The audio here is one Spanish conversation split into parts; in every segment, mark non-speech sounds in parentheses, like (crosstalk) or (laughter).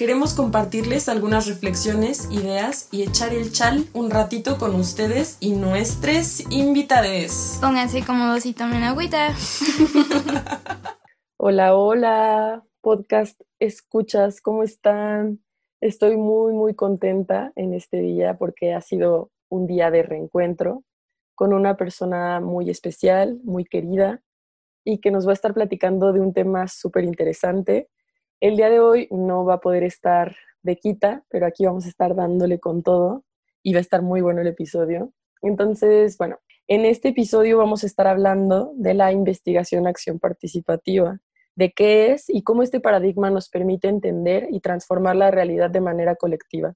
Queremos compartirles algunas reflexiones, ideas y echar el chal un ratito con ustedes y nuestros invitades. Pónganse cómodos y tomen agüita. (laughs) Hola, hola, podcast escuchas, ¿cómo están? Estoy muy, muy contenta en este día porque ha sido un día de reencuentro con una persona muy especial, muy querida y que nos va a estar platicando de un tema súper interesante. El día de hoy no va a poder estar de quita, pero aquí vamos a estar dándole con todo y va a estar muy bueno el episodio. Entonces, bueno, en este episodio vamos a estar hablando de la investigación acción participativa de qué es y cómo este paradigma nos permite entender y transformar la realidad de manera colectiva.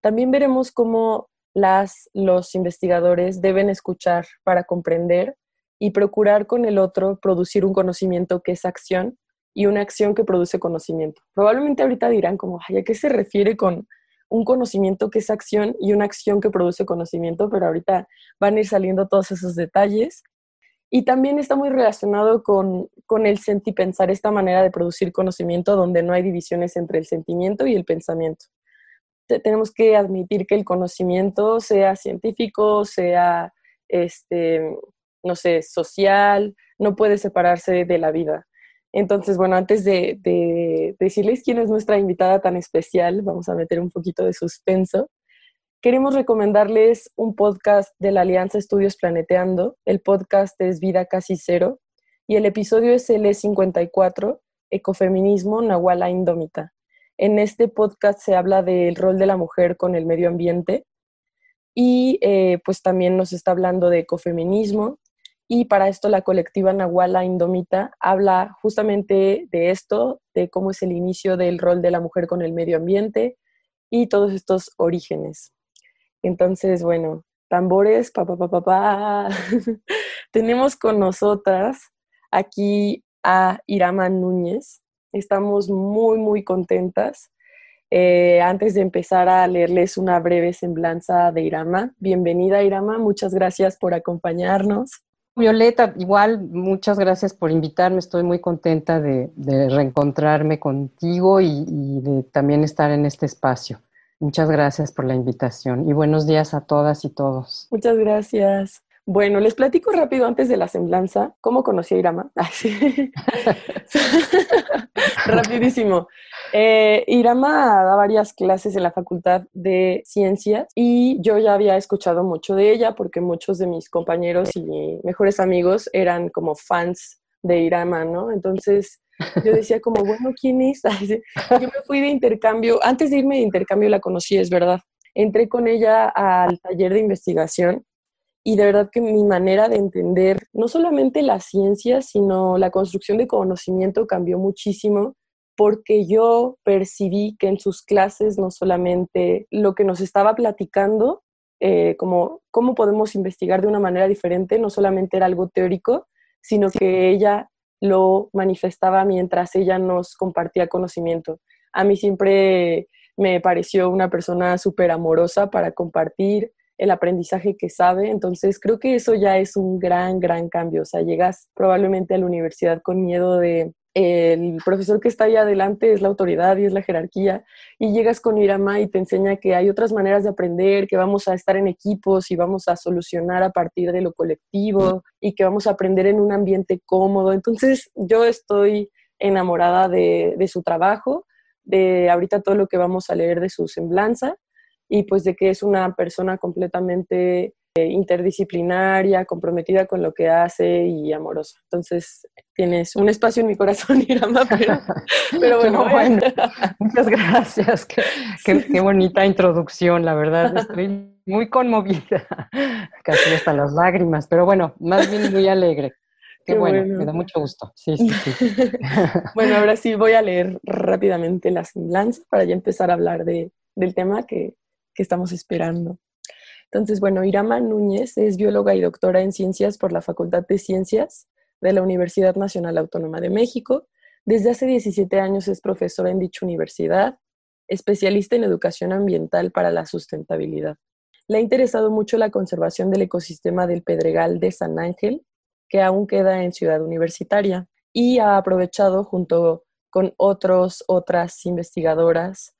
También veremos cómo las, los investigadores deben escuchar para comprender y procurar con el otro producir un conocimiento que es acción y una acción que produce conocimiento. Probablemente ahorita dirán como, ay, ¿a qué se refiere con un conocimiento que es acción y una acción que produce conocimiento? Pero ahorita van a ir saliendo todos esos detalles. Y también está muy relacionado con, con el sentipensar, esta manera de producir conocimiento donde no hay divisiones entre el sentimiento y el pensamiento. Te- tenemos que admitir que el conocimiento, sea científico, sea, este, no sé, social, no puede separarse de la vida. Entonces, bueno, antes de, de decirles quién es nuestra invitada tan especial, vamos a meter un poquito de suspenso. Queremos recomendarles un podcast de la Alianza Estudios Planeteando. El podcast es Vida Casi Cero y el episodio es L54, Ecofeminismo Nahuala Indómita. En este podcast se habla del rol de la mujer con el medio ambiente y eh, pues también nos está hablando de ecofeminismo y para esto la colectiva Nahuala Indómita habla justamente de esto, de cómo es el inicio del rol de la mujer con el medio ambiente y todos estos orígenes. Entonces, bueno, tambores, pa, pa, pa, pa, pa. (laughs) Tenemos con nosotras aquí a Irama Núñez. Estamos muy, muy contentas. Eh, antes de empezar a leerles una breve semblanza de Irama, bienvenida Irama, muchas gracias por acompañarnos. Violeta, igual, muchas gracias por invitarme. Estoy muy contenta de, reencontrarme contigo y de también estar en este espacio. Muchas gracias por la invitación y buenos días a todas y todos. Muchas gracias. Bueno, les platico rápido antes de la semblanza cómo conocí a Irama. (laughs) Ay, sí. (laughs) Rapidísimo. Eh, Irama da varias clases en la Facultad de Ciencias y yo ya había escuchado mucho de ella porque muchos de mis compañeros y mejores amigos eran como fans de Irama, ¿no? Entonces yo decía como, bueno, ¿quién es? (laughs) Yo me fui de intercambio, antes de irme de intercambio la conocí, es verdad. Entré con ella al taller de investigación y de verdad que mi manera de entender no solamente la ciencia, sino la construcción de conocimiento cambió muchísimo porque yo percibí que en sus clases no solamente lo que nos estaba platicando, eh, como cómo podemos investigar de una manera diferente, no solamente era algo teórico, sino que ella lo manifestaba mientras ella nos compartía conocimiento. A mí siempre me pareció una persona súper amorosa para compartir el aprendizaje que sabe, entonces creo que eso ya es un gran, gran cambio. O sea, llegas probablemente a la universidad con miedo de el profesor que está ahí adelante es la autoridad y es la jerarquía, y llegas con Irama y te enseña que hay otras maneras de aprender, que vamos a estar en equipos y vamos a solucionar a partir de lo colectivo y que vamos a aprender en un ambiente cómodo. Entonces yo estoy enamorada de, de su trabajo, de ahorita todo lo que vamos a leer de su semblanza y pues de que es una persona completamente eh, interdisciplinaria, comprometida con lo que hace y amorosa. Entonces, tienes un espacio en mi corazón, (laughs) Irama, pero, pero bueno. No, (laughs) bueno, muchas gracias. Qué, qué- qué bonita introducción, la verdad. Estoy muy conmovida, (laughs) casi hasta las lágrimas, pero bueno, más bien muy alegre. Qué, Qué bueno, bueno. me da mucho gusto. Sí, sí, sí. bueno, ahora sí voy a leer rápidamente la semblanza para ya empezar a hablar de, del tema que, que estamos esperando. Entonces, bueno, Irama Núñez es bióloga y doctora en ciencias por la Facultad de Ciencias de la Universidad Nacional Autónoma de México. Desde hace 17 años es profesora en dicha universidad, especialista en educación ambiental para la sustentabilidad. Le ha interesado mucho la conservación del ecosistema del Pedregal de San Ángel, que aún queda en Ciudad Universitaria, y ha aprovechado junto con otros, otras investigadoras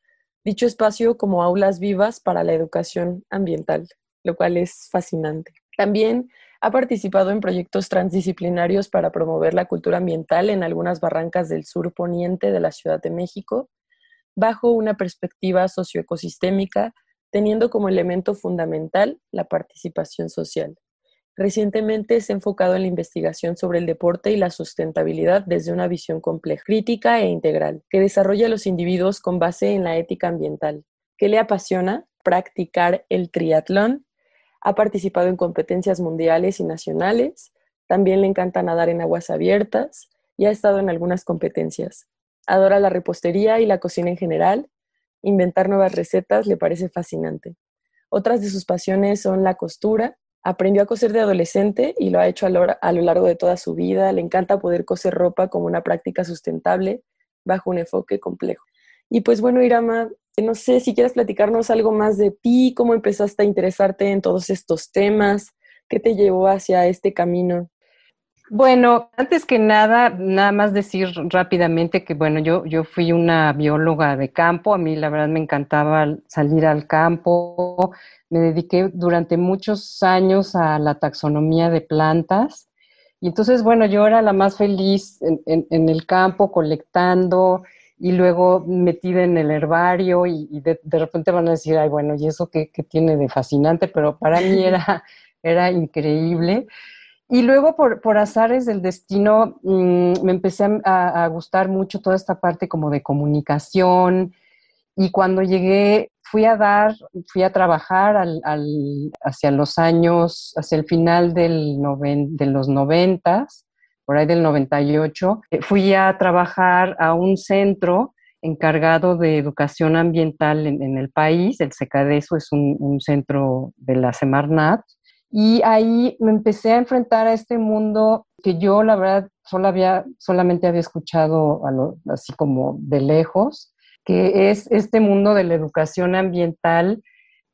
dicho espacio como aulas vivas para la educación ambiental, lo cual es fascinante. También ha participado en proyectos transdisciplinarios para promover la cultura ambiental en algunas barrancas del sur poniente de la Ciudad de México, bajo una perspectiva socioecosistémica, teniendo como elemento fundamental la participación social. Recientemente se ha enfocado en la investigación sobre el deporte y la sustentabilidad desde una visión compleja, crítica e integral, que desarrolla a los individuos con base en la ética ambiental. ¿Qué le apasiona? Practicar el triatlón. Ha participado en competencias mundiales y nacionales. También le encanta nadar en aguas abiertas y ha estado en algunas competencias. Adora la repostería y la cocina en general. Inventar nuevas recetas le parece fascinante. Otras de sus pasiones son la costura, Aprendió a coser de adolescente y lo ha hecho a lo, largo de toda su vida. Le encanta poder coser ropa como una práctica sustentable bajo un enfoque complejo. Y pues bueno, Irama, no sé si quieres platicarnos algo más de ti, cómo empezaste a interesarte en todos estos temas, qué te llevó hacia este camino. Bueno, antes que nada, nada más decir rápidamente que, bueno, yo, yo fui una bióloga de campo, a mí la verdad me encantaba salir al campo, me dediqué durante muchos años a la taxonomía de plantas. Y entonces, bueno, yo era la más feliz en, el campo colectando y luego metida en el herbario y, de, repente van a decir, ay, bueno, ¿y eso qué, tiene de fascinante? Pero para mí era, (laughs) era increíble. Y luego, por, por azares del destino, mm, me empecé a, a, gustar mucho toda esta parte como de comunicación. Y cuando llegué fui a dar, fui a trabajar al, hacia los años, hacia el final del de los noventas, por ahí del 98, eh, fui a trabajar a un centro encargado de educación ambiental en, el país, el SECADESO es un, centro de la Semarnat, y ahí me empecé a enfrentar a este mundo que yo, la verdad, solo había, solamente había escuchado así como de lejos, que es este mundo de la educación ambiental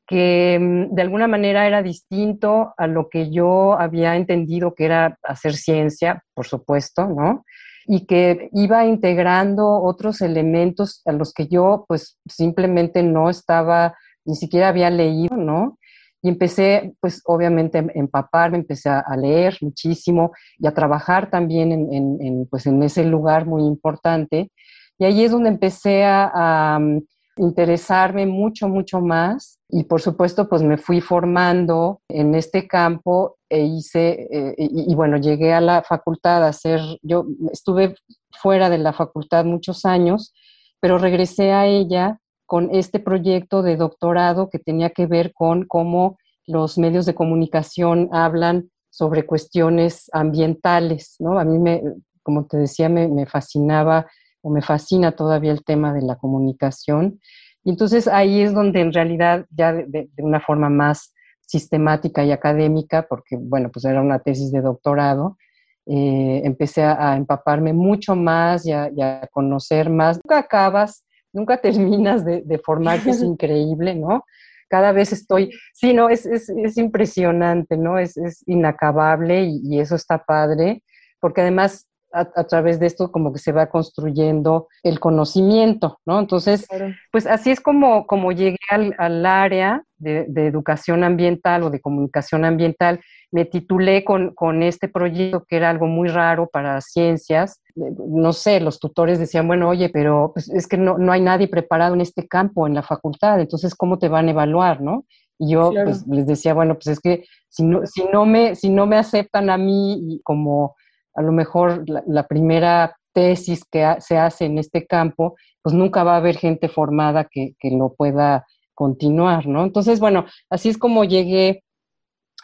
que mm, de alguna manera era distinto a lo que yo había entendido que era hacer ciencia, por supuesto, ¿no? Y que iba integrando otros elementos a los que yo pues simplemente no estaba, ni siquiera había leído, ¿no? Y empecé, pues obviamente, a empaparme, empecé a, leer muchísimo y a trabajar también en, pues, en ese lugar muy importante. Y ahí es donde empecé a, mm, interesarme mucho, mucho más y por supuesto pues me fui formando en este campo e hice, eh, y, bueno, llegué a la facultad a hacer, yo estuve fuera de la facultad muchos años, pero regresé a ella con este proyecto de doctorado que tenía que ver con cómo los medios de comunicación hablan sobre cuestiones ambientales, ¿no? A mí me, como te decía, me, me fascinaba o me fascina todavía el tema de la comunicación. Y entonces ahí es donde en realidad ya de, una forma más sistemática y académica, porque bueno, pues era una tesis de doctorado, eh, empecé a, empaparme mucho más y a, conocer más. Nunca acabas, nunca (laughs) terminas de, de formarte, es increíble, ¿no? Cada vez estoy, sí, no, es, es, es impresionante, ¿no? Es, es inacabable y, eso está padre, porque además a, través de esto como que se va construyendo el conocimiento, ¿no? Entonces, pues así es como, como llegué al, área de, educación ambiental o de comunicación ambiental. Me titulé con, con, este proyecto que era algo muy raro para ciencias. No sé, los tutores decían, bueno, oye, pero pues, es que no, no hay nadie preparado en este campo en la facultad, entonces, ¿cómo te van a evaluar, no? Y yo pues, les decía, bueno, pues es que si no, si no, me, si no me aceptan a mí como a lo mejor la, primera tesis que se hace en este campo, pues nunca va a haber gente formada que, que, lo pueda continuar, ¿no? Entonces, bueno, así es como llegué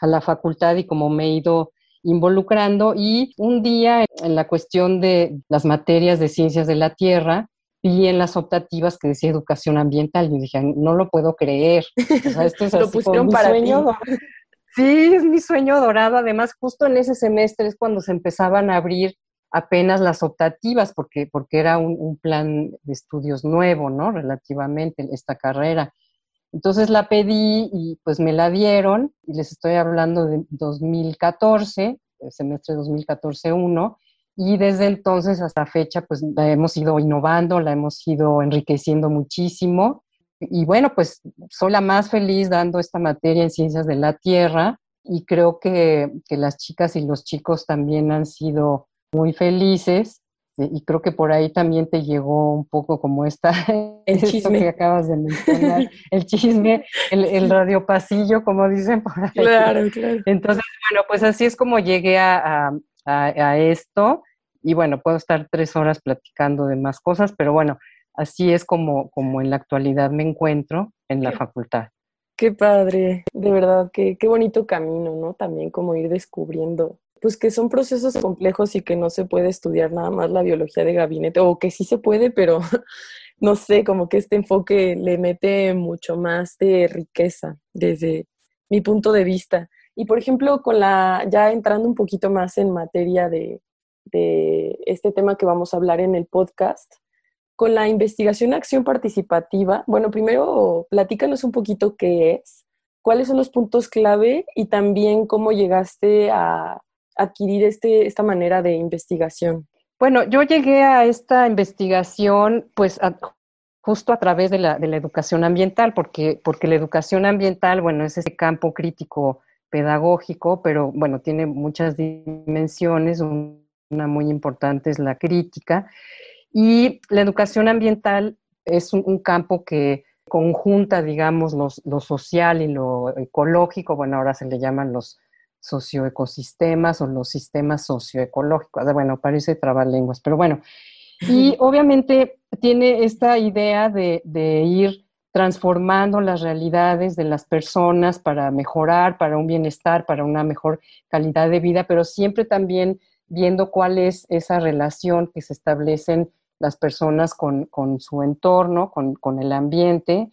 a la facultad y como me he ido involucrando y un día en la cuestión de las materias de ciencias de la tierra, vi en las optativas que decía educación ambiental y dije, no lo puedo creer. O sea, esto es (laughs) lo pusieron para sueño. Sí, es mi sueño dorado. Además, justo en ese semestre es cuando se empezaban a abrir apenas las optativas, porque, porque era un, plan de estudios nuevo, ¿no? Relativamente, esta carrera. Entonces la pedí y pues me la dieron, y les estoy hablando de 2014, el semestre 2014-1, y desde entonces hasta fecha pues la hemos ido innovando, la hemos ido enriqueciendo muchísimo. Y bueno, pues soy la más feliz dando esta materia en ciencias de la Tierra y creo que, que las chicas y los chicos también han sido muy felices y creo que por ahí también te llegó un poco como esta, (laughs) el chisme que acabas de mencionar, (laughs) el chisme, el, el radio pasillo, como dicen por ahí. Claro, claro. Entonces, bueno, pues así es como llegué a, a, a, esto y bueno, puedo estar tres horas platicando de más cosas, pero bueno, así es como, como en la actualidad me encuentro en la facultad. Qué padre, de verdad, qué, qué bonito camino, ¿no? También como ir descubriendo pues que son procesos complejos y que no se puede estudiar nada más la biología de gabinete, o que sí se puede, pero (laughs) no sé, como que este enfoque le mete mucho más de riqueza desde mi punto de vista. Y por ejemplo, con la, ya entrando un poquito más en materia de, de este tema que vamos a hablar en el podcast, con la investigación acción participativa, bueno, primero platícanos un poquito qué es, cuáles son los puntos clave y también cómo llegaste a adquirir este, esta manera de investigación? Bueno, yo llegué a esta investigación pues justo a través de la, de la, educación ambiental, porque, porque la educación ambiental, bueno, es ese campo crítico pedagógico, pero bueno, tiene muchas dimensiones, una muy importante es la crítica, y la educación ambiental es un, un campo que conjunta, digamos, los, lo social y lo ecológico, bueno, ahora se le llaman los socioecosistemas o los sistemas socioecológicos. Bueno, parece trabalenguas, pero bueno. Y (laughs) obviamente tiene esta idea de, de, ir transformando las realidades de las personas para mejorar, para un bienestar, para una mejor calidad de vida, pero siempre también viendo cuál es esa relación que se establecen las personas con, con su entorno, con, con el ambiente,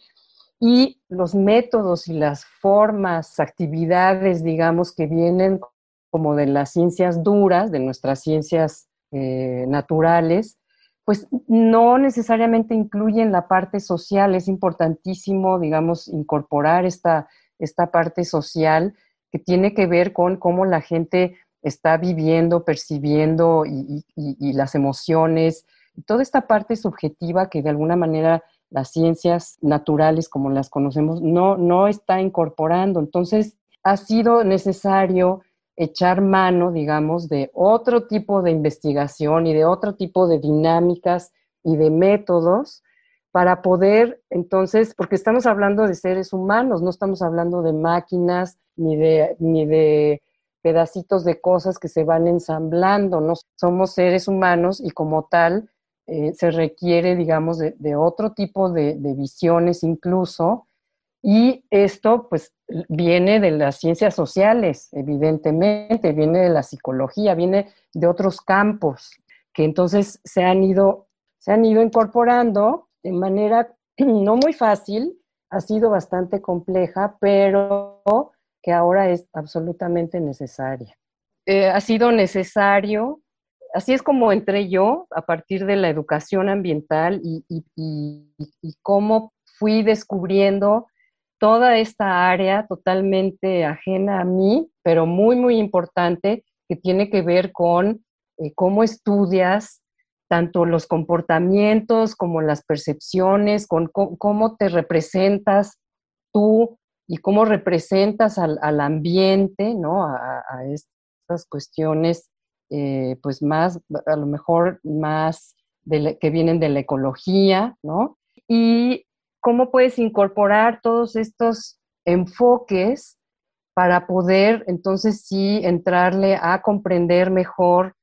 y los métodos y las formas, actividades, digamos, que vienen como de las ciencias duras, de nuestras ciencias eh, naturales, pues no necesariamente incluyen la parte social. Es importantísimo, digamos, incorporar esta, esta parte social que tiene que ver con cómo la gente está viviendo, percibiendo y, y las emociones, toda esta parte subjetiva que de alguna manera las ciencias naturales como las conocemos no, no está incorporando. Entonces, ha sido necesario echar mano, digamos, de otro tipo de investigación y de otro tipo de dinámicas y de métodos para poder, entonces, porque estamos hablando de seres humanos, no estamos hablando de máquinas ni de, ni de pedacitos de cosas que se van ensamblando, no somos seres humanos y como tal eh, se requiere, digamos, de, otro tipo de, visiones incluso, y esto pues viene de las ciencias sociales, evidentemente, viene de la psicología, viene de otros campos que entonces se han ido, se han ido incorporando de manera (clears throat) no muy fácil, ha sido bastante compleja, pero que ahora es absolutamente necesaria. Eh, ha sido necesario así es como entré yo a partir de la educación ambiental y, cómo fui descubriendo toda esta área totalmente ajena a mí, pero muy, muy importante, que tiene que ver con eh, cómo estudias tanto los comportamientos como las percepciones, con cómo, te representas tú y cómo representas al, ambiente, ¿no? A, a estas cuestiones eh, pues más, a lo mejor más que vienen de la ecología, ¿no? Y cómo puedes incorporar todos estos enfoques para poder entonces sí entrarle a comprender mejor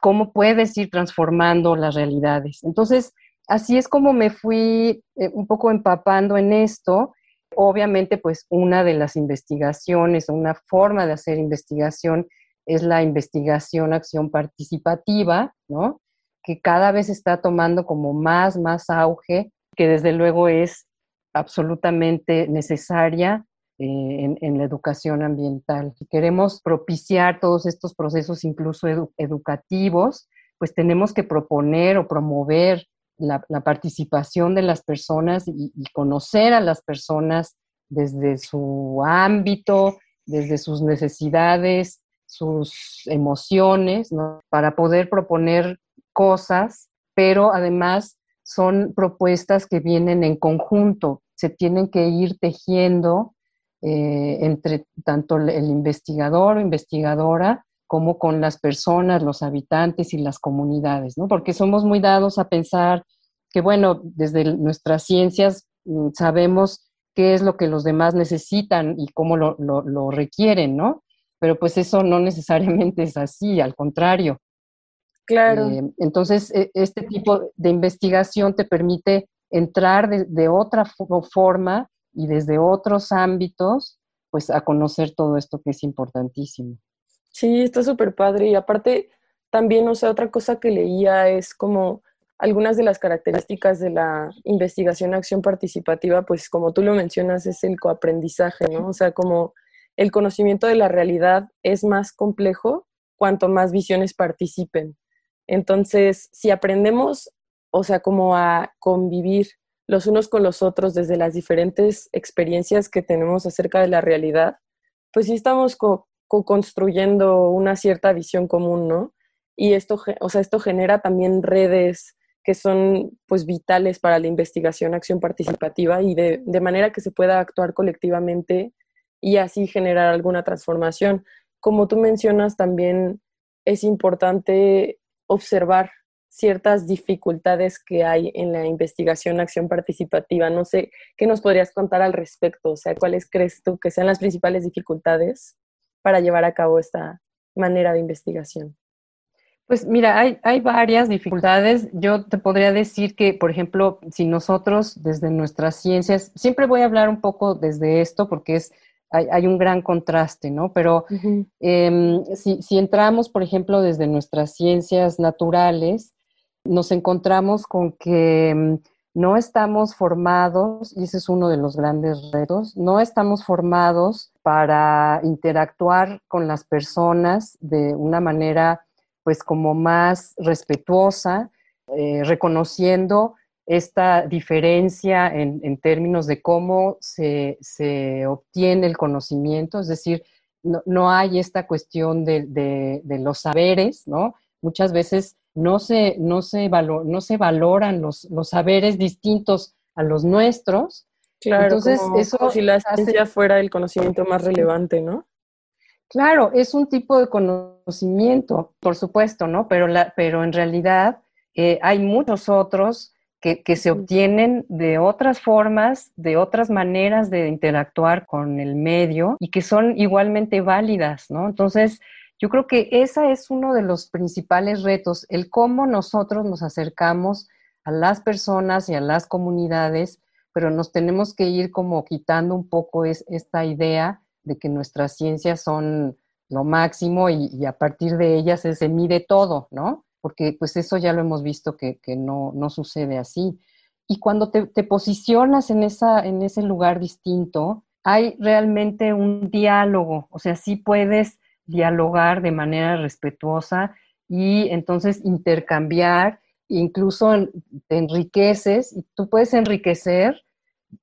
cómo puedes ir transformando las realidades. Entonces, así es como me fui eh, un poco empapando en esto. Obviamente, pues una de las investigaciones, una forma de hacer investigación es la investigación, acción participativa, ¿no? Que cada vez está tomando como más, más auge, que desde luego es absolutamente necesaria eh, en, la educación ambiental. Si queremos propiciar todos estos procesos, incluso educativos, pues tenemos que proponer o promover la, participación de las personas y, conocer a las personas desde su ámbito, desde sus necesidades, sus emociones, para poder proponer cosas, pero además son propuestas que vienen en conjunto, se tienen que ir tejiendo eh, entre tanto el investigador o investigadora como con las personas, los habitantes y las comunidades, ¿no? Porque somos muy dados a pensar que, bueno, desde nuestras ciencias mm, sabemos qué es lo que los demás necesitan y cómo lo, lo, requieren, ¿no? Pero pues eso no necesariamente es así, al contrario. Claro. Eh, entonces, e, este tipo de investigación te permite entrar de, de, otra forma y desde otros ámbitos, pues a conocer todo esto que es importantísimo. Sí, está súper padre. Y aparte, también, o sea, otra cosa que leía es como algunas de las características de la investigación acción participativa, pues como tú lo mencionas, es el coaprendizaje, ¿no? O sea, como el conocimiento de la realidad es más complejo cuanto más visiones participen. Entonces, si aprendemos, o sea, como a convivir los unos con los otros desde las diferentes experiencias que tenemos acerca de la realidad, pues sí estamos construyendo una cierta visión común, ¿no? Y esto, o sea, esto genera también redes que son pues vitales para la investigación, acción participativa y de manera que se pueda actuar colectivamente y así generar alguna transformación. Como tú mencionas, también es importante observar ciertas dificultades que hay en la investigación, acción participativa. No sé, ¿qué nos podrías contar al respecto? O sea, ¿cuáles crees tú que sean las principales dificultades para llevar a cabo esta manera de investigación? Pues mira, hay, hay, varias dificultades. Yo te podría decir que, por ejemplo, si nosotros desde nuestras ciencias, siempre voy a hablar un poco desde esto porque es, hay, un gran contraste, ¿no? Pero em, si, si, entramos, por ejemplo, desde nuestras ciencias naturales, nos encontramos con que em, no estamos formados, y ese es uno de los grandes retos, no estamos formados para interactuar con las personas de una manera pues como más respetuosa, eh, reconociendo esta diferencia en, términos de cómo se, obtiene el conocimiento, es decir, no, hay esta cuestión de, los saberes, ¿no? Muchas veces no se, no se, no se valoran los, los, saberes distintos a los nuestros. Claro, Entonces, eso si la ciencia fuera el conocimiento más relevante, ¿no? Claro, es un tipo de conocimiento, por supuesto, ¿no? Pero, la, pero en realidad eh, hay muchos otros que, que, se obtienen de otras formas, de otras maneras de interactuar con el medio y que son igualmente válidas, ¿no? Entonces, yo creo que ese es uno de los principales retos, el cómo nosotros nos acercamos a las personas y a las comunidades, pero nos tenemos que ir como quitando un poco es, esta idea de que nuestras ciencias son lo máximo y, a partir de ellas se, mide todo, ¿no? Porque pues eso ya lo hemos visto que, no, sucede así. Y cuando te, te, posicionas en, esa, en ese lugar distinto, hay realmente un diálogo, o sea, sí puedes dialogar de manera respetuosa y entonces intercambiar, incluso te enriqueces y tú puedes enriquecer,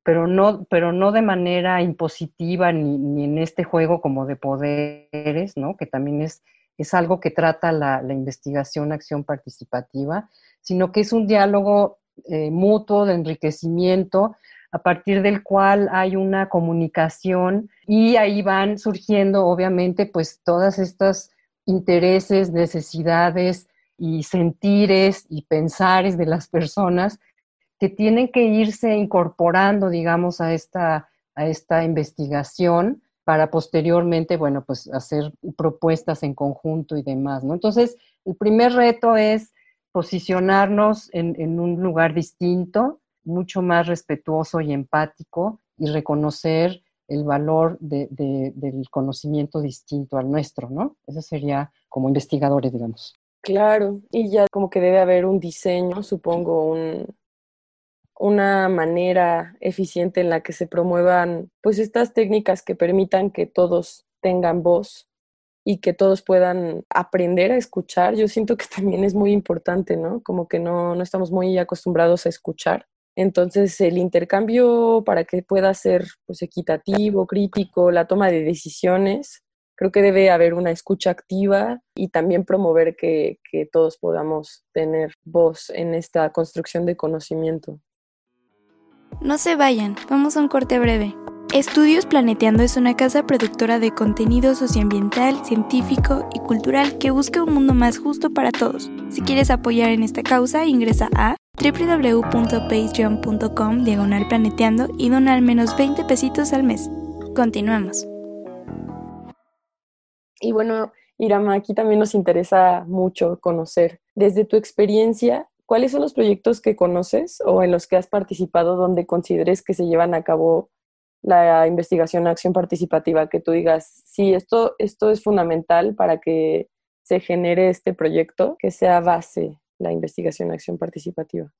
pero no, pero no de manera impositiva ni, en este juego como de poderes, ¿no? que también es, es algo que trata la, investigación, acción participativa, sino que es un diálogo eh, mutuo de enriquecimiento a partir del cual hay una comunicación y ahí van surgiendo obviamente pues todas estas intereses, necesidades y sentires y pensares de las personas que tienen que irse incorporando, digamos, a esta, a esta investigación para posteriormente, bueno, pues hacer propuestas en conjunto y demás, ¿no? Entonces, el primer reto es posicionarnos en, en un lugar distinto, mucho más respetuoso y empático y reconocer el valor del conocimiento distinto al nuestro, ¿no? Eso sería como investigadores, digamos. Claro, y ya como que debe haber un diseño, supongo, un, una manera eficiente en la que se promuevan pues estas técnicas que permitan que todos tengan voz y que todos puedan aprender a escuchar, yo siento que también es muy importante, ¿no? Como que no, no estamos muy acostumbrados a escuchar. Entonces, el intercambio para que pueda ser pues, equitativo, crítico, la toma de decisiones, creo que debe haber una escucha activa y también promover que, que todos podamos tener voz en esta construcción de conocimiento. No se vayan, vamos a un corte breve. Estudios Planeteando es una casa productora de contenido socioambiental, científico y cultural que busca un mundo más justo para todos. Si quieres apoyar en esta causa, ingresa a www.patreon.com diagonal planeteando y dona al menos 20 pesitos al mes. Continuamos. Y bueno, Irama, aquí también nos interesa mucho conocer, desde tu experiencia, ¿cuáles son los proyectos que conoces o en los que has participado donde consideres que se llevan a cabo la investigación acción participativa, que tú digas, sí, esto, esto es fundamental para que se genere este proyecto, que sea base la investigación acción participativa?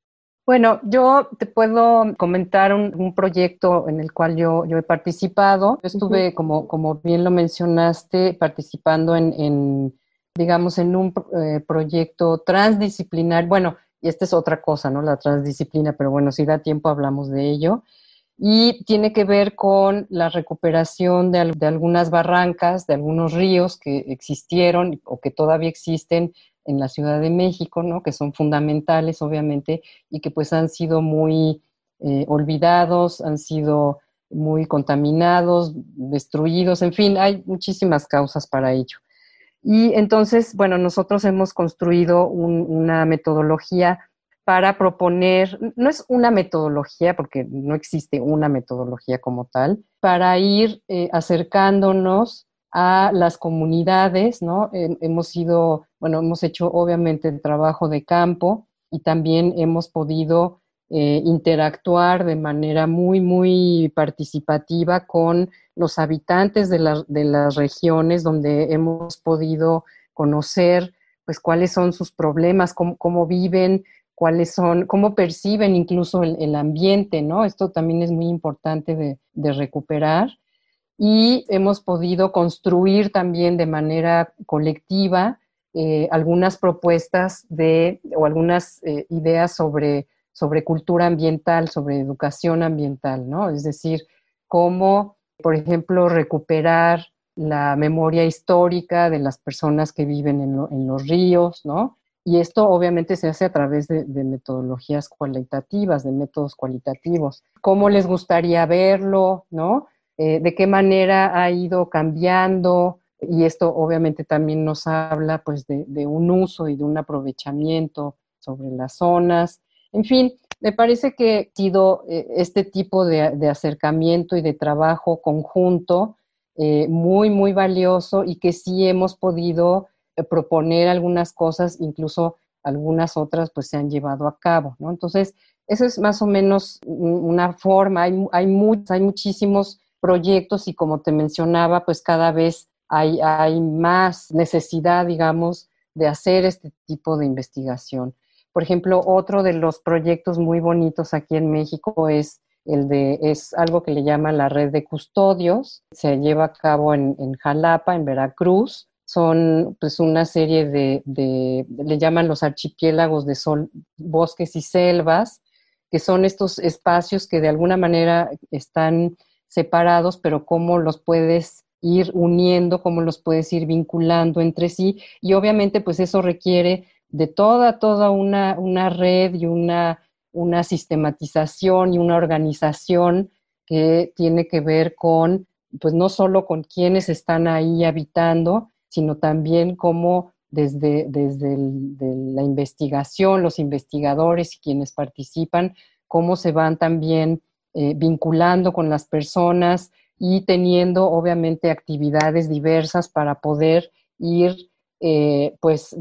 Bueno, yo te puedo comentar un, proyecto en el cual yo, yo he participado. Yo estuve, como, como bien lo mencionaste, participando en, digamos, en un eh, proyecto transdisciplinar. Bueno, y esta es otra cosa, ¿no? La transdisciplina, pero bueno, si da tiempo hablamos de ello y tiene que ver con la recuperación de, algunas barrancas, de algunos ríos que existieron o que todavía existen en la Ciudad de México, ¿no? que son fundamentales, obviamente, y que pues han sido muy eh, olvidados, han sido muy contaminados, destruidos, en fin, hay muchísimas causas para ello. Y entonces, bueno, nosotros hemos construido una metodología para proponer, no es una metodología, porque no existe una metodología como tal, para ir eh, acercándonos a las comunidades, ¿no? hemos sido, bueno, hemos hecho obviamente el trabajo de campo y también hemos podido eh, interactuar de manera muy, muy participativa con los habitantes de, de las regiones donde hemos podido conocer pues cuáles son sus problemas, cómo, cómo viven, cuáles son, cómo perciben incluso el, ambiente, ¿no? Esto también es muy importante de, recuperar. Y hemos podido construir también de manera colectiva eh, algunas propuestas de, o algunas eh, ideas sobre, sobre cultura ambiental, sobre educación ambiental, ¿no? Es decir, cómo, por ejemplo, recuperar la memoria histórica de las personas que viven en, en los ríos, ¿no? Y esto obviamente se hace a través de, metodologías cualitativas, de métodos cualitativos. ¿Cómo les gustaría verlo? ¿No? Eh, ¿De qué manera ha ido cambiando? Y esto obviamente también nos habla pues de, un uso y de un aprovechamiento sobre las zonas. En fin, me parece que ha sido eh, este tipo de, acercamiento y de trabajo conjunto eh, muy, muy valioso y que sí hemos podido eh, proponer algunas cosas, incluso algunas otras pues se han llevado a cabo, ¿no? Entonces, eso es más o menos una forma, hay, hay, hay muchísimos proyectos y como te mencionaba, pues cada vez hay, hay más necesidad, digamos, de hacer este tipo de investigación. Por ejemplo, otro de los proyectos muy bonitos aquí en México es el de, es algo que le llaman la red de custodios, se lleva a cabo en, en Jalapa, en Veracruz, son pues una serie de, le llaman los archipiélagos de sol, bosques y selvas, que son estos espacios que de alguna manera están separados, pero cómo los puedes ir uniendo, cómo los puedes ir vinculando entre sí. Y obviamente pues eso requiere de toda, toda una, una red y una, una sistematización y una organización que tiene que ver con, pues no solo con quienes están ahí habitando, sino también cómo desde, desde la investigación, los investigadores y quienes participan, cómo se van también eh, vinculando con las personas y teniendo obviamente actividades diversas para poder ir eh, pues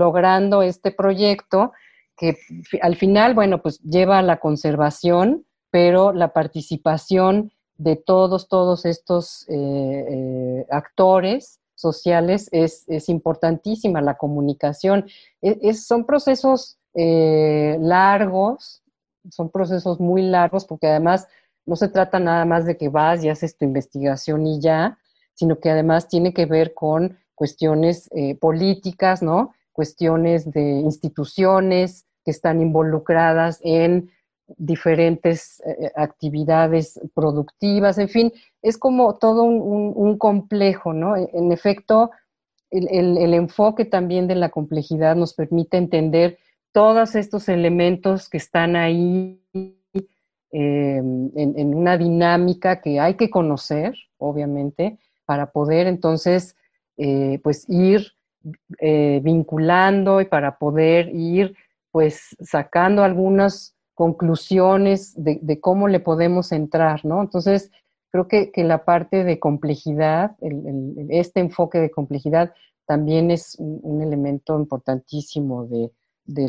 logrando este proyecto que al final, bueno, pues lleva a la conservación, pero la participación de todos, todos estos eh, actores sociales es, importantísima, la comunicación. E, son procesos eh, largos son procesos muy largos porque además no se trata nada más de que vas y haces tu investigación y ya, sino que además tiene que ver con cuestiones eh, políticas, ¿no? Cuestiones de instituciones que están involucradas en diferentes eh, actividades productivas, en fin, es como todo un, complejo, ¿no? En efecto, el, enfoque también de la complejidad nos permite entender todos estos elementos que están ahí em, en, una dinámica que hay que conocer, obviamente, para poder entonces eh, pues ir eh, vinculando y para poder ir pues sacando algunas conclusiones de, cómo le podemos entrar, ¿no? Entonces, creo que, la parte de complejidad, este enfoque de complejidad también es un, elemento importantísimo de,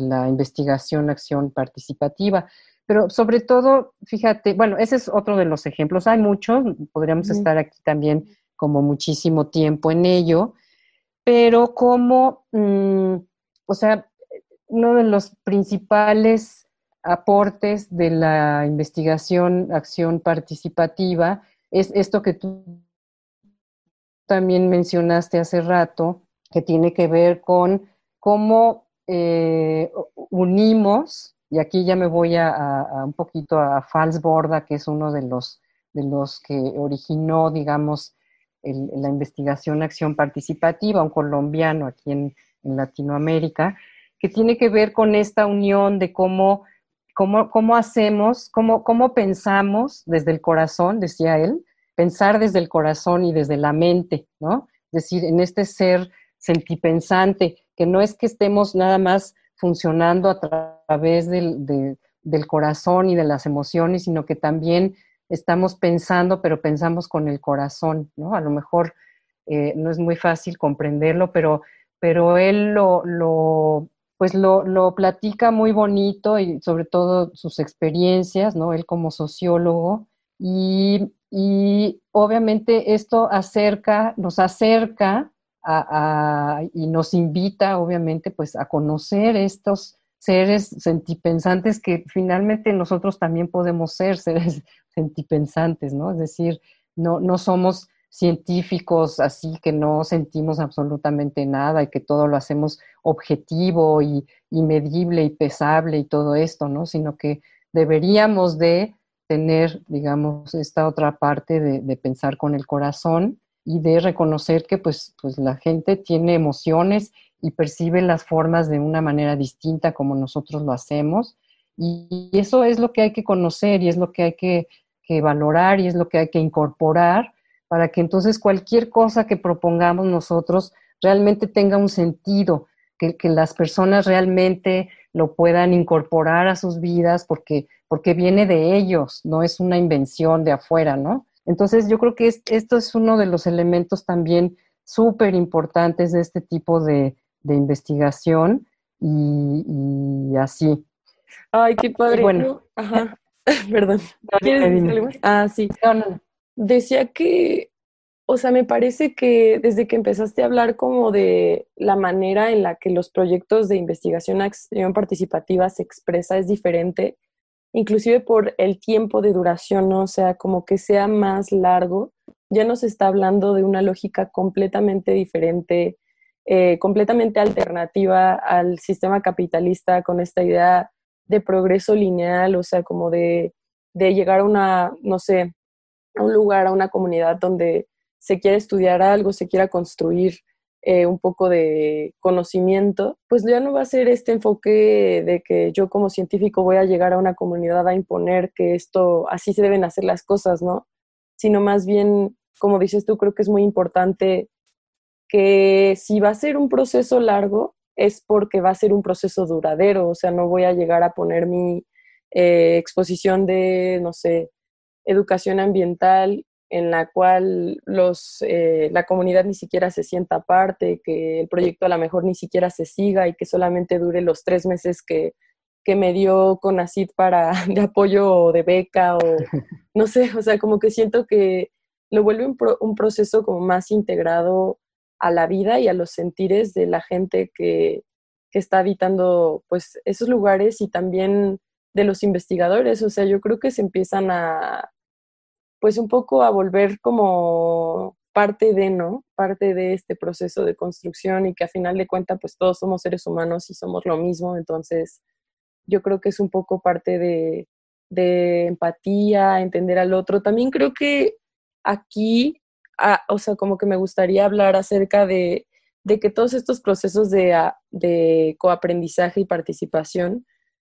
la investigación, acción participativa. Pero sobre todo, fíjate, bueno, ese es otro de los ejemplos. Hay muchos, podríamos estar aquí también como muchísimo tiempo en ello, pero como, mm, o sea, uno de los principales aportes de la investigación, acción participativa, es esto que tú también mencionaste hace rato, que tiene que ver con cómo eh, unimos, y aquí ya me voy a, un poquito a Falsborda, que es uno de los, de los que originó, digamos, la investigación acción participativa, un colombiano aquí en, Latinoamérica, que tiene que ver con esta unión de cómo, cómo, cómo hacemos, cómo, cómo pensamos desde el corazón, decía él, pensar desde el corazón y desde la mente, ¿no? Es decir, en este ser sentipensante, que no es que estemos nada más funcionando a través del, del corazón y de las emociones, sino que también estamos pensando, pero pensamos con el corazón, ¿no? A lo mejor eh, no es muy fácil comprenderlo, pero, pero él lo, pues lo, lo, platica muy bonito y sobre todo sus experiencias, ¿no? Él como sociólogo. Y, y obviamente esto acerca, nos acerca y nos invita, obviamente, pues a conocer estos seres sentipensantes que finalmente nosotros también podemos ser (laughs) seres sentipensantes, ¿no? Es decir, no, no somos científicos así que no sentimos absolutamente nada y que todo lo hacemos objetivo y, medible y pesable y todo esto, ¿no? Sino que deberíamos de tener, digamos, esta otra parte de, de pensar con el corazón y de reconocer que pues, pues la gente tiene emociones y percibe las formas de una manera distinta como nosotros lo hacemos. Y eso es lo que hay que conocer y es lo que hay que, valorar y es lo que hay que incorporar para que entonces cualquier cosa que propongamos nosotros realmente tenga un sentido, que, que, las personas realmente lo puedan incorporar a sus vidas porque, porque viene de ellos, no es una invención de afuera, ¿no? Entonces, yo creo que esto es uno de los elementos también súper importantes de este tipo de, investigación y, así. Ay, qué padre. bueno, ajá. (laughs) Perdón. Ah, sí. Decía que, o sea, me parece que desde que empezaste a hablar como de la manera en la que los proyectos de investigación acción participativa se expresa es diferente inclusive por el tiempo de duración, ¿no? O sea, como que sea más largo, ya nos está hablando de una lógica completamente diferente, eh, completamente alternativa al sistema capitalista con esta idea de progreso lineal, o sea, como de, de llegar a una, no sé, a un lugar, a una comunidad donde se quiere estudiar algo, se quiera construir eh, un poco de conocimiento, pues ya no va a ser este enfoque de que yo como científico voy a llegar a una comunidad a imponer que esto, así se deben hacer las cosas, ¿no? Sino más bien, como dices tú, creo que es muy importante que si va a ser un proceso largo, es porque va a ser un proceso duradero, o sea, no voy a llegar a poner mi eh, exposición de, no sé, educación ambiental en la cual los, eh, la comunidad ni siquiera se sienta parte, que el proyecto a lo mejor ni siquiera se siga y que solamente dure los tres meses que, que me dio CONACID para (laughs) de apoyo o de beca o (laughs) no sé, o sea, como que siento que lo vuelve un, un proceso como más integrado a la vida y a los sentires de la gente que, que está habitando pues esos lugares y también de los investigadores. O sea, yo creo que se empiezan a, pues un poco a volver como parte de, ¿no? Parte de este proceso de construcción y que a final de cuentas, pues todos somos seres humanos y somos lo mismo. Entonces, yo creo que es un poco parte de, de empatía, entender al otro. También creo que aquí, o sea, como que me gustaría hablar acerca de, que todos estos procesos de, de coaprendizaje y participación,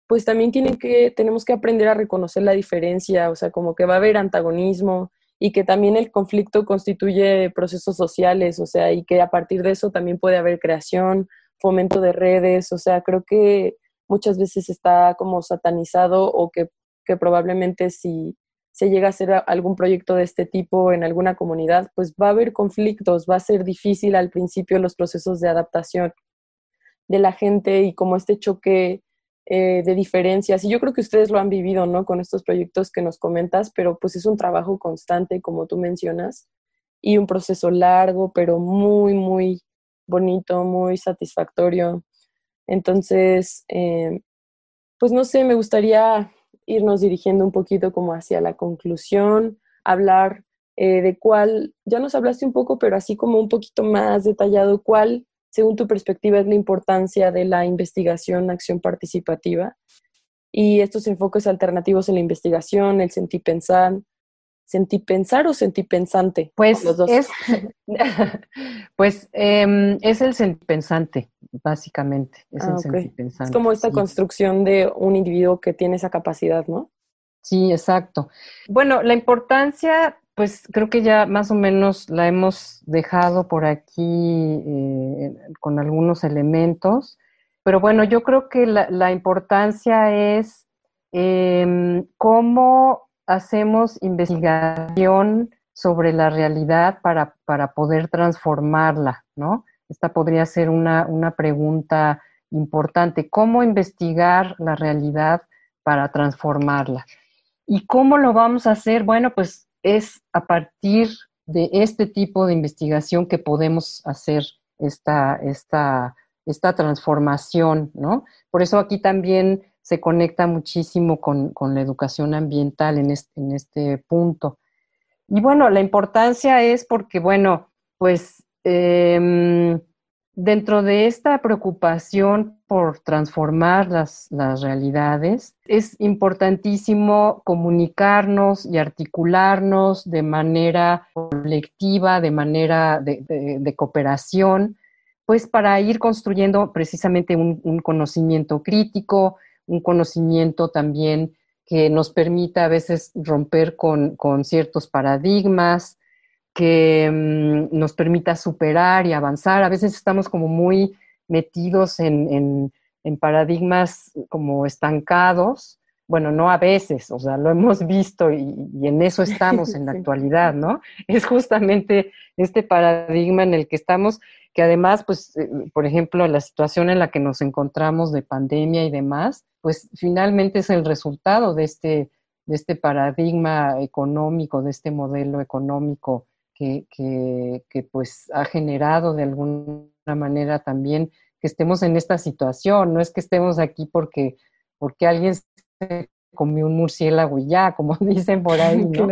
pues también tienen que, tenemos que aprender a reconocer la diferencia, o sea, como que va a haber antagonismo y que también el conflicto constituye procesos sociales, o sea, y que a partir de eso también puede haber creación, fomento de redes, o sea, creo que muchas veces está como satanizado o que, que probablemente si se llega a hacer algún proyecto de este tipo en alguna comunidad, pues va a haber conflictos, va a ser difícil al principio los procesos de adaptación de la gente y como este choque eh, de diferencias. Y yo creo que ustedes lo han vivido, ¿no? Con estos proyectos que nos comentas, pero pues es un trabajo constante, como tú mencionas, y un proceso largo, pero muy, muy bonito, muy satisfactorio. Entonces, eh, pues no sé, me gustaría irnos dirigiendo un poquito como hacia la conclusión, hablar eh, de cuál, ya nos hablaste un poco, pero así como un poquito más detallado, cuál, según tu perspectiva, es la importancia de la investigación, acción participativa. Y estos enfoques alternativos en la investigación, el sentir pensar, ¿Sentí pensar o sentí pensante? Pues los dos. es, (laughs) pues, em, es el sentipensante, básicamente. Es el ah. Es como esta construcción de un individuo que tiene esa capacidad, ¿no? Sí, exacto. Bueno, la importancia, pues creo que ya más o menos la hemos dejado por aquí eh, con algunos elementos, pero bueno, yo creo que la, importancia es em, cómo hacemos investigación sobre la realidad para, poder transformarla, ¿no? Esta podría ser una, una pregunta importante. ¿Cómo investigar la realidad para transformarla? ¿Y cómo lo vamos a hacer? Bueno, pues es a partir de este tipo de investigación que podemos hacer esta, esta, esta transformación, ¿no? Por eso aquí también se conecta muchísimo con, la educación ambiental en este, en este, punto. Y bueno, la importancia es porque, bueno, pues em, dentro de esta preocupación por transformar las, realidades, es importantísimo comunicarnos y articularnos de manera colectiva, de manera de, cooperación, pues para ir construyendo precisamente un conocimiento crítico, un conocimiento también que nos permita a veces romper con, ciertos paradigmas, que mm, nos permita superar y avanzar. A veces estamos como muy metidos en, paradigmas como estancados. Bueno, no a veces, o sea, lo hemos visto y, y en eso estamos (laughs) en la actualidad, ¿no? Es justamente este paradigma en el que estamos, que además, pues, eh, por ejemplo, la situación en la que nos encontramos de pandemia y demás, pues finalmente es el resultado de este, de este paradigma económico, de este modelo económico que, pues ha generado de alguna manera también que estemos en esta situación. No es que estemos aquí porque, porque alguien se comió un murciélago y ya, como (laughs) dicen por ahí, ¿no?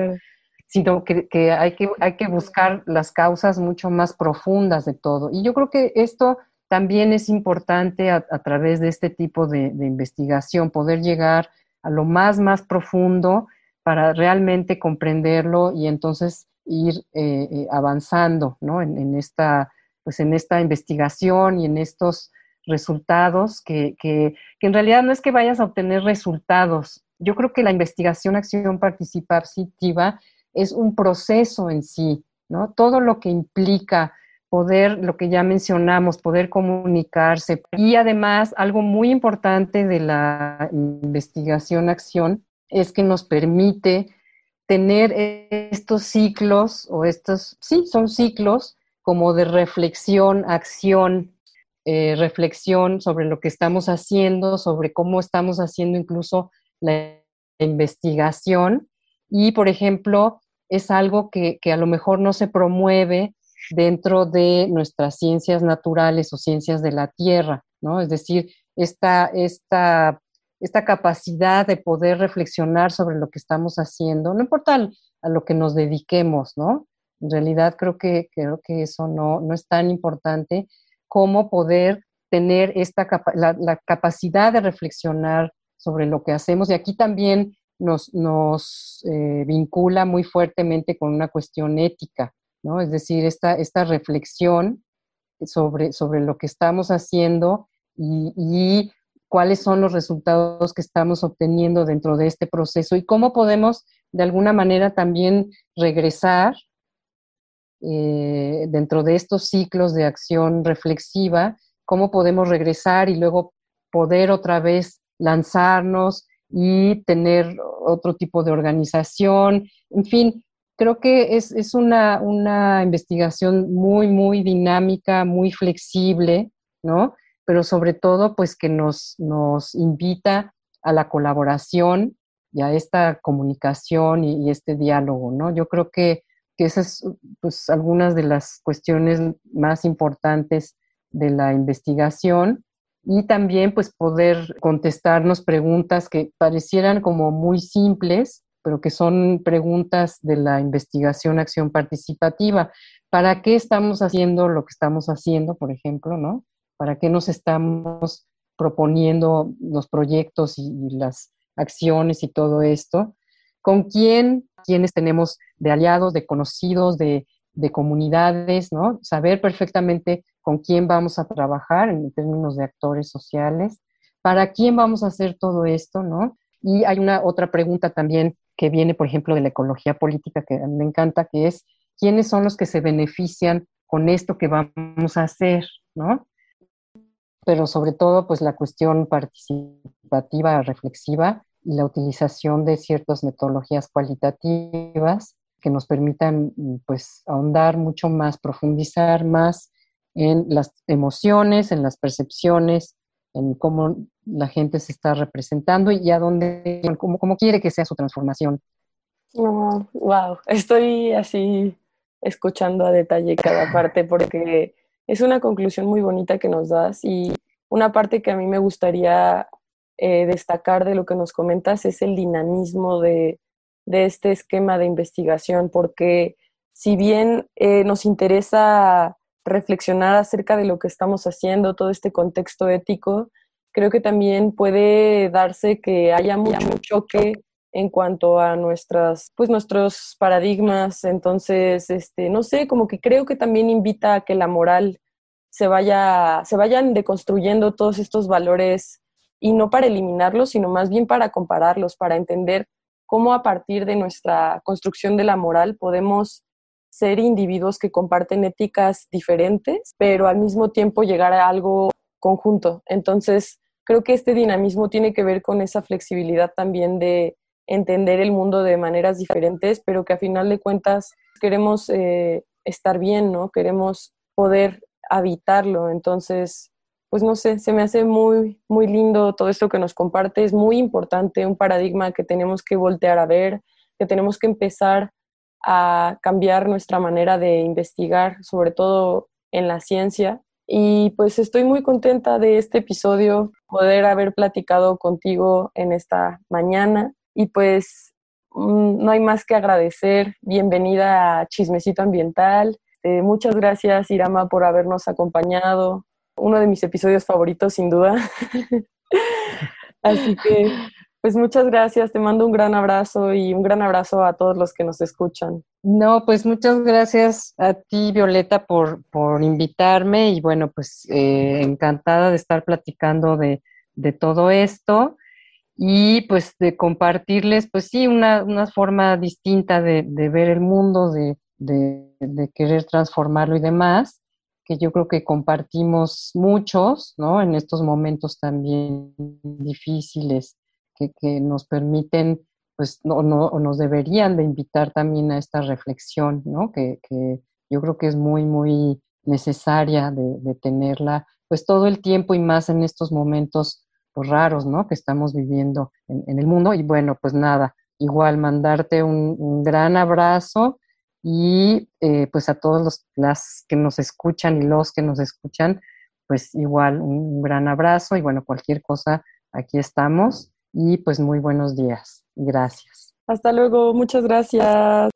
Sino que, hay que hay que buscar las causas mucho más profundas de todo. Y yo creo que esto también es importante a, través de este tipo de, investigación poder llegar a lo más, más profundo para realmente comprenderlo y entonces ir eh, eh, avanzando ¿no? en, esta, pues en esta investigación y en estos resultados que, que, que, en realidad no es que vayas a obtener resultados. Yo creo que la investigación, acción participativa es un proceso en sí, ¿no? Todo lo que implica poder, lo que ya mencionamos, poder comunicarse. Y además, algo muy importante de la investigación-acción es que nos permite tener estos ciclos, o estos, sí, son ciclos como de reflexión, acción, eh, reflexión sobre lo que estamos haciendo, sobre cómo estamos haciendo incluso la investigación. Y, por ejemplo, es algo que, que a lo mejor no se promueve dentro de nuestras ciencias naturales o ciencias de la Tierra, ¿no? Es decir, esta, esta, esta capacidad de poder reflexionar sobre lo que estamos haciendo, no importa a lo que nos dediquemos, ¿no? En realidad creo que, creo que eso no, no es tan importante como poder tener esta la, capacidad de reflexionar sobre lo que hacemos. Y aquí también nos, eh, vincula muy fuertemente con una cuestión ética, ¿no? Es decir, esta, esta reflexión sobre, sobre lo que estamos haciendo y, y cuáles son los resultados que estamos obteniendo dentro de este proceso y cómo podemos de alguna manera también regresar eh, dentro de estos ciclos de acción reflexiva, cómo podemos regresar y luego poder otra vez lanzarnos y tener otro tipo de organización. En fin, creo que es, es una, una, investigación muy, muy dinámica, muy flexible, ¿no? Pero sobre todo, pues que nos, nos invita a la colaboración y a esta comunicación y, este diálogo, ¿no? Yo creo que que esas pues algunas de las cuestiones más importantes de la investigación y también pues poder contestarnos preguntas que parecieran como muy simples, pero que son preguntas de la investigación acción participativa. ¿Para qué estamos haciendo lo que estamos haciendo, por ejemplo, no? ¿Para qué nos estamos proponiendo los proyectos y, las acciones y todo esto? ¿Con quién quiénes tenemos de aliados, de conocidos, de, comunidades, ¿no? Saber perfectamente con quién vamos a trabajar en términos de actores sociales, para quién vamos a hacer todo esto, ¿no? Y hay una otra pregunta también que viene, por ejemplo, de la ecología política que me encanta, que es quiénes son los que se benefician con esto que vamos a hacer, ¿no? Pero sobre todo, pues la cuestión participativa, reflexiva, y la utilización de ciertas metodologías cualitativas que nos permitan pues ahondar mucho más, profundizar más en las emociones, en las percepciones, en cómo la gente se está representando y a dónde, cómo, cómo quiere que sea su transformación. wow, estoy así escuchando a detalle cada (laughs) parte porque es una conclusión muy bonita que nos das y una parte que a mí me gustaría eh, destacar de lo que nos comentas es el dinamismo de, este esquema de investigación, porque si bien eh, nos interesa reflexionar acerca de lo que estamos haciendo, todo este contexto ético, creo que también puede darse que haya mucho choque en cuanto a nuestras, pues nuestros paradigmas. Entonces, este, no sé, como que creo que también invita a que la moral se vaya, se vayan deconstruyendo todos estos valores y no para eliminarlos, sino más bien para compararlos, para entender cómo a partir de nuestra construcción de la moral podemos ser individuos que comparten éticas diferentes, pero al mismo tiempo llegar a algo conjunto. Entonces, creo que este dinamismo tiene que ver con esa flexibilidad también de entender el mundo de maneras diferentes, pero que a final de cuentas queremos eh, estar bien, ¿no? Queremos poder habitarlo. Entonces, pues no sé, se me hace muy, muy lindo todo esto que nos comparte, es muy importante, un paradigma que tenemos que voltear a ver, que tenemos que empezar a cambiar nuestra manera de investigar, sobre todo en la ciencia. Y pues estoy muy contenta de este episodio, poder haber platicado contigo en esta mañana. Y pues mm, no hay más que agradecer. Bienvenida a Chismecito Ambiental. Eh, muchas gracias, Irama, por habernos acompañado uno de mis episodios favoritos, sin duda. (laughs) Así que, pues muchas gracias, te mando un gran abrazo y un gran abrazo a todos los que nos escuchan. No, pues muchas gracias a ti, Violeta, por, por invitarme y bueno, pues eh, encantada de estar platicando de, de, todo esto y pues de compartirles, pues sí, una, una forma distinta de, de ver el mundo, de, de querer transformarlo y demás que yo creo que compartimos muchos, ¿no? En estos momentos también difíciles que, nos permiten, pues, no, no, nos deberían de invitar también a esta reflexión, ¿no? Que, que yo creo que es muy, muy necesaria de, tenerla, pues, todo el tiempo y más en estos momentos pues, raros, ¿no? Que estamos viviendo en, el mundo. Y bueno, pues nada, igual mandarte un, gran abrazo y eh, pues a todos los que nos escuchan y los que nos escuchan, pues igual un, gran abrazo y bueno, cualquier cosa, aquí estamos. Y pues muy buenos días. Gracias. Hasta luego, muchas gracias.